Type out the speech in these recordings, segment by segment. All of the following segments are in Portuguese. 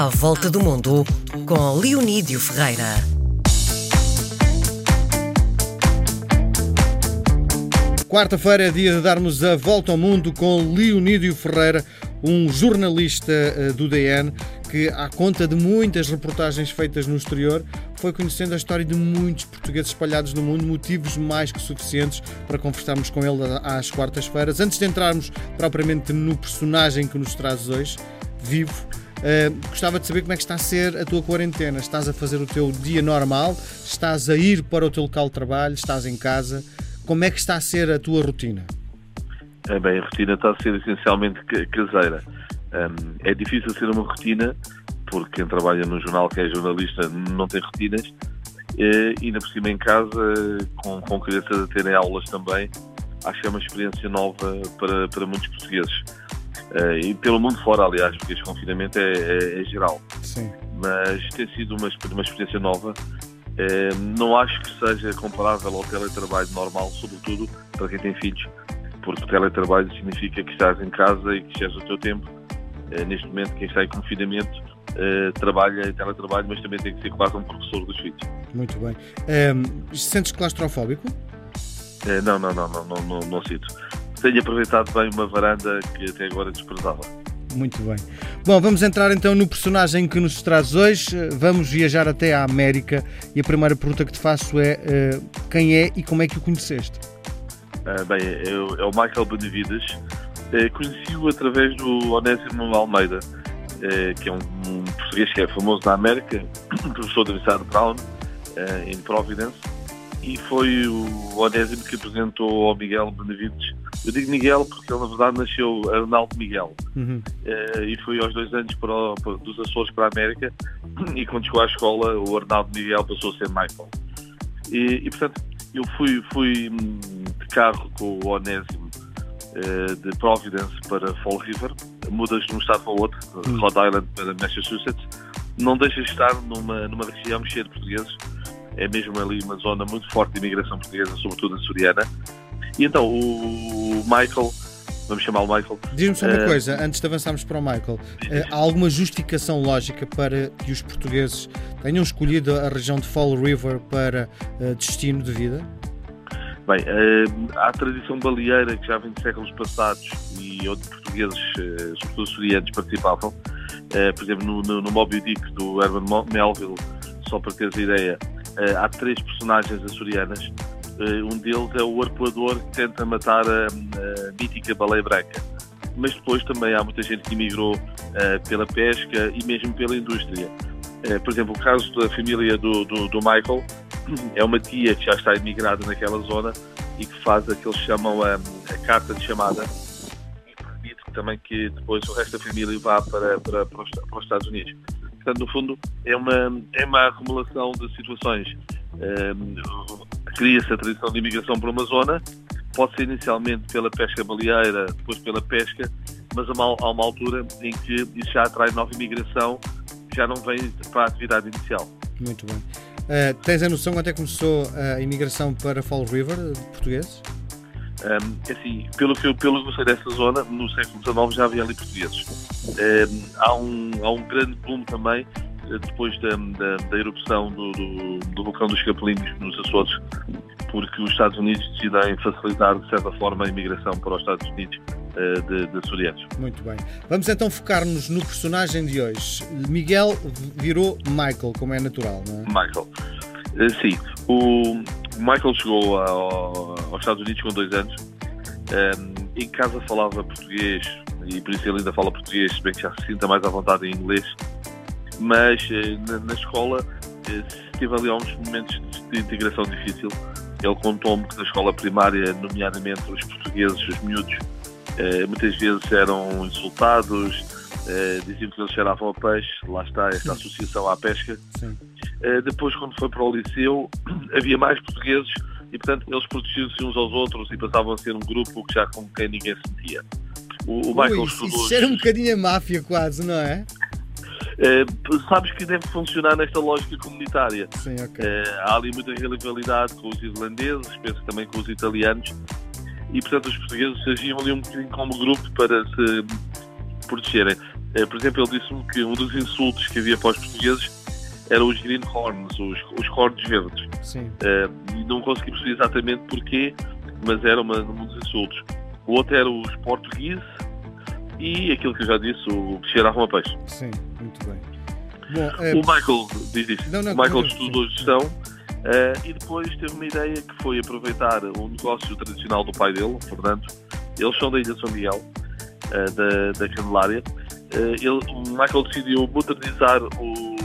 À Volta do Mundo, com Leonídio Ferreira. Quarta-feira é dia de darmos a volta ao mundo com Leonídio Ferreira, um jornalista eh, do DN que, à conta de muitas reportagens feitas no exterior, foi conhecendo a história de muitos portugueses espalhados no mundo, motivos mais que suficientes para conversarmos com ele às quartas-feiras. Antes de entrarmos propriamente no personagem que nos traz hoje, vivo, Uh, gostava de saber como é que está a ser a tua quarentena. Estás a fazer o teu dia normal? Estás a ir para o teu local de trabalho? Estás em casa? Como é que está a ser a tua rotina? É bem, a rotina está a ser essencialmente caseira. É difícil ser uma rotina, porque quem trabalha no jornal, que é jornalista, não tem rotinas. E ainda por cima em casa, com, com crianças a terem aulas também, acho que é uma experiência nova para, para muitos portugueses. Uh, e pelo mundo fora, aliás, porque este confinamento é, é, é geral. Sim. Mas tem sido uma, uma experiência nova. Uh, não acho que seja comparável ao teletrabalho normal, sobretudo para quem tem filhos, porque o teletrabalho significa que estás em casa e que estás o teu tempo. Uh, neste momento, quem está em confinamento trabalha em teletrabalho, mas também tem que ser quase um professor dos filhos. Muito bem. Um, sentes claustrofóbico? não, não, não, não, não, não, não sinto tenho aproveitado bem uma varanda que até agora desprezava. Muito bem. Bom, vamos entrar então no personagem que nos traz hoje. Vamos viajar até à América e a primeira pergunta que te faço é uh, quem é e como é que o conheceste? Uh, bem, é, é o Michael Benavides. Uh, Conheci-o através do Onésimo Almeida, que é um, um, português que é famoso na América, professor da Universidade Brown, em Providence, e foi o Onésimo que apresentou ao Miguel Benavides eu digo Miguel porque ele, na verdade, nasceu Arnaldo Miguel. Uhum. Uh, e foi aos dois anos para, o, para, dos Açores para a América. E quando chegou à escola, o Arnaldo Miguel passou a ser Michael. E, e portanto, eu fui, fui hum, de carro com o Onésimo uh, de Providence para Fall River. Mudas de um estado para o outro, uhum. Rhode Island para Massachusetts. Não deixas de estar numa, numa região cheia de portugueses. É mesmo ali uma zona muito forte de imigração portuguesa, sobretudo açoriana. E então, o Michael, vamos chamá-lo Michael. Diz-me só uma uh, coisa, antes de avançarmos para o Michael. Uh, há alguma justificação lógica para que os portugueses tenham escolhido a região de Fall River para uh, destino de vida? Bem, há a tradição baleeira que já vem de séculos passados e onde portugueses, sobretudo açorianos, participavam. por exemplo, no, no, no Moby Dick do Herman Melville, só para teres a ideia, há três personagens açorianas eh, um deles é o arpoador que tenta matar a, a mítica baleia branca. Mas depois também há muita gente que emigrou uh, pela pesca e mesmo pela indústria. Uh, por exemplo, o caso da família do, do, do, Michael é uma tia que já está emigrada naquela zona e que faz a que chamam a, a carta de chamada e permite também que depois o resto da família vá para, para, para os Estados Unidos. Portanto, no fundo, é uma, é uma acumulação de situações. Cria-se a tradição de imigração para uma zona, pode ser inicialmente pela pesca baleeira, depois pela pesca, mas há uma, há uma altura em que isso já atrai nova imigração, já não vem para a atividade inicial. Muito bem. Uh, tens a noção é que começou a imigração para Fall River, de portugueses? Um, assim, pelo que, eu, pelo que eu sei dessa zona, no século XIX já havia ali portugueses. Um, há, um, há um grande boom também depois da, da, da erupção do, do, do, vulcão dos Capelinhos nos Açores, porque os Estados Unidos decidem facilitar, de certa forma, a imigração para os Estados Unidos uh, de, de açorianos. Muito bem. Vamos então focar-nos no personagem de hoje. Miguel virou Michael, como é natural, não é? Michael. Uh, sim. O Michael chegou ao, aos Estados Unidos com dois anos. Um, ehm, em casa falava português e por isso ele ainda fala português, bem que já se sinta mais à vontade em inglês mas eh, na, na escola eh, teve ali alguns momentos de integração difícil. Ele contou-me que na escola primária, nomeadamente os portugueses, os miúdos, eh, muitas vezes eram insultados, diziam que eles cheiravam a peixe, lá está esta associação à pesca. Depois, quando foi para o liceu, havia mais portugueses e, portanto, eles protegiam-se uns aos outros e passavam a ser um grupo que já com quem ninguém se metia. O, o Michael Ui, estudou. Isso era um bocadinho a máfia, quase, não é? Uh, sabes que deve funcionar nesta lógica comunitária. Sim, okay. uh, há ali muita rivalidade com os irlandeses, penso também com os italianos, e portanto os portugueses agiam ali um bocadinho como grupo para se protegerem. Eh, por exemplo, ele disse-me que um dos insultos que havia para os portugueses eram os greenhorns, os, os cornos verdes. Sim. Uh, e não consegui perceber exatamente porquê, mas era uma, um dos insultos. O outro era os portugueses e aquilo que eu já disse, o cheirava a peixe. Sim, muito bem. Bom, é... O Michael diz isso. Não, não, o Michael não, estudou gestão uh, e depois teve uma ideia que foi aproveitar o negócio tradicional do pai dele, o Fernando. Eles são da Ilha São Miguel, uh, da, da Candelária. Uh, ele, o Michael decidiu modernizar o,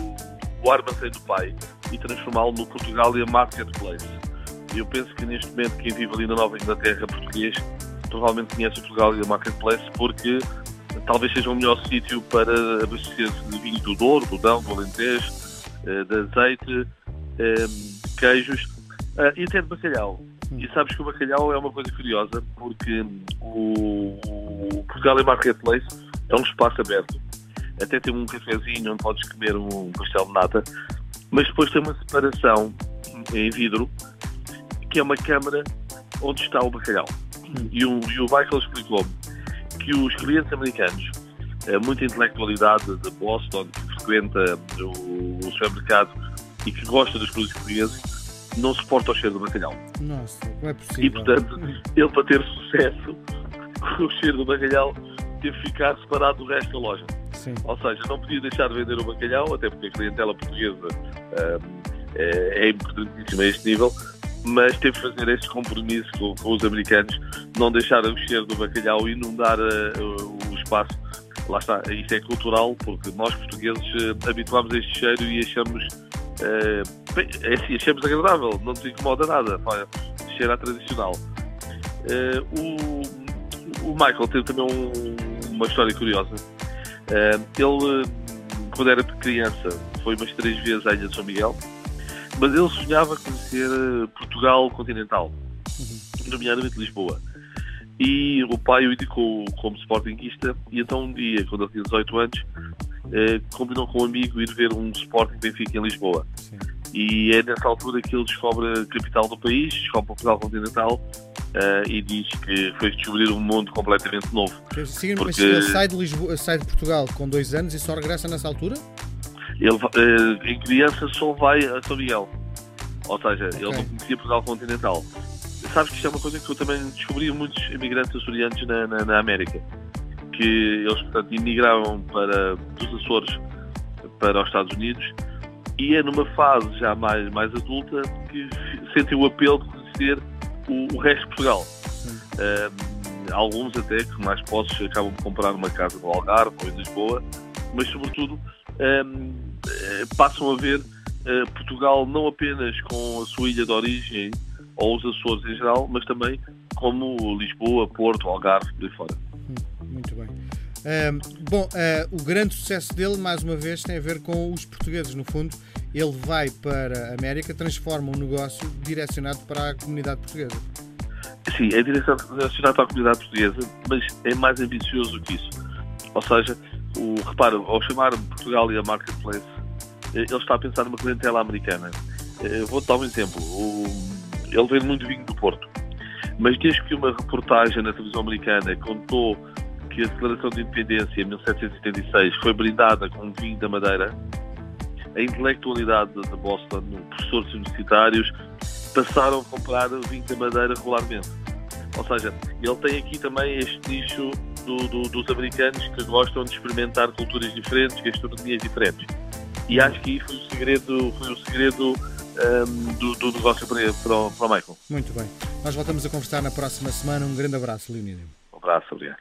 o armazém do pai e transformá-lo no Portugalia Marketplace. Eu penso que neste momento quem vive ali na Nova Inglaterra português provavelmente conhece o Portugalia Marketplace porque talvez seja o melhor sítio para abastecer-se de vinho do Douro, do Dão, do Alentejo, eh, de azeite, eh, de queijos eh, e até de bacalhau. E sabes que o bacalhau é uma coisa curiosa porque o, o Portugal Marketplace é um espaço aberto. Até tem um cafezinho onde podes comer um pastel de nata, mas depois tem uma separação em vidro que é uma câmara onde está o bacalhau. E o, e o Michael explicou-me que os clientes americanos, eh, muita intelectualidade de Boston, que frequenta o, o supermercado e que gosta dos produtos portugueses, não suporta o cheiro do bacalhau. Nossa, como é possível? E, portanto, ele para ter sucesso com o cheiro do bacalhau, teve que ficar separado do resto da loja. Sim. Ou seja, não podia deixar de vender o bacalhau, até porque a clientela portuguesa eh, é, é importantíssima a este nível, mas teve que fazer este compromisso com, com, os americanos, não deixar o cheiro do bacalhau inundar uh, o espaço. Lá está, isso é cultural, porque nós portugueses uh, habituámos a este cheiro e achamos, bem, é assim, achamos agradável, não nos incomoda nada, pá, cheiro a tradicional. o, o Michael teve também um, uma história curiosa. ele, quando era criança, foi umas três vezes à Ilha de São Miguel, mas ele sonhava conhecer Portugal continental, nomeadamente Lisboa. E o pai o indicou como sportinguista, e então um dia, quando ele tinha 18 anos, eh, combinou com um amigo ir ver um Sporting Benfica em Lisboa. Sim. E é nessa altura que ele descobre a capital do país, descobre Portugal continental, eh, e diz que foi descobrir um mundo completamente novo. Sim, porque... ele sai de, Lisboa, sai de Portugal com dois anos e só regressa nessa altura? Ele, eh, em criança, só vai a São Miguel. Ou seja, okay. ele não conhecia Portugal continental. Sabes que isto é uma coisa que eu também descobri muitos imigrantes açorianos na, na, na América. Que eles, portanto, imigravam para, dos Açores para os Estados Unidos e é numa fase já mais, mais adulta que sentem o apelo de conhecer o, o resto de Portugal. Um, alguns até que mais postos acabam de comprar uma casa no Algarve ou em Lisboa, mas sobretudo um, passam a ver uh, Portugal não apenas com a sua ilha de origem ou os Açores em geral, mas também como Lisboa, Porto, Algarve, por aí fora. Muito bem. Um, bom, uh, o grande sucesso dele, mais uma vez, tem a ver com os portugueses. No fundo, ele vai para a América, transforma um negócio direcionado para a comunidade portuguesa. Sim, é direcionado para a comunidade portuguesa, mas é mais ambicioso que isso. Ou seja, o, repara, ao chamar Portugal e a Marketplace, ele está a pensar numa clientela americana. Vou-te dar um exemplo. O, ele vende muito vinho do Porto. Mas desde que uma reportagem na televisão americana contou que a Declaração de Independência em 1776 foi brindada com vinho da Madeira, a intelectualidade de Boston, professores universitários, passaram a comprar vinho da Madeira regularmente. Ou seja, ele tem aqui também este nicho do, do, dos americanos que gostam de experimentar culturas diferentes, gastronomias diferentes. E acho que aí foi o segredo, foi o segredo um, do, do, negócio para, para, o, para o Michael. Muito bem. Nós voltamos a conversar na próxima semana. Um grande abraço, Leonídio. Um abraço, obrigado.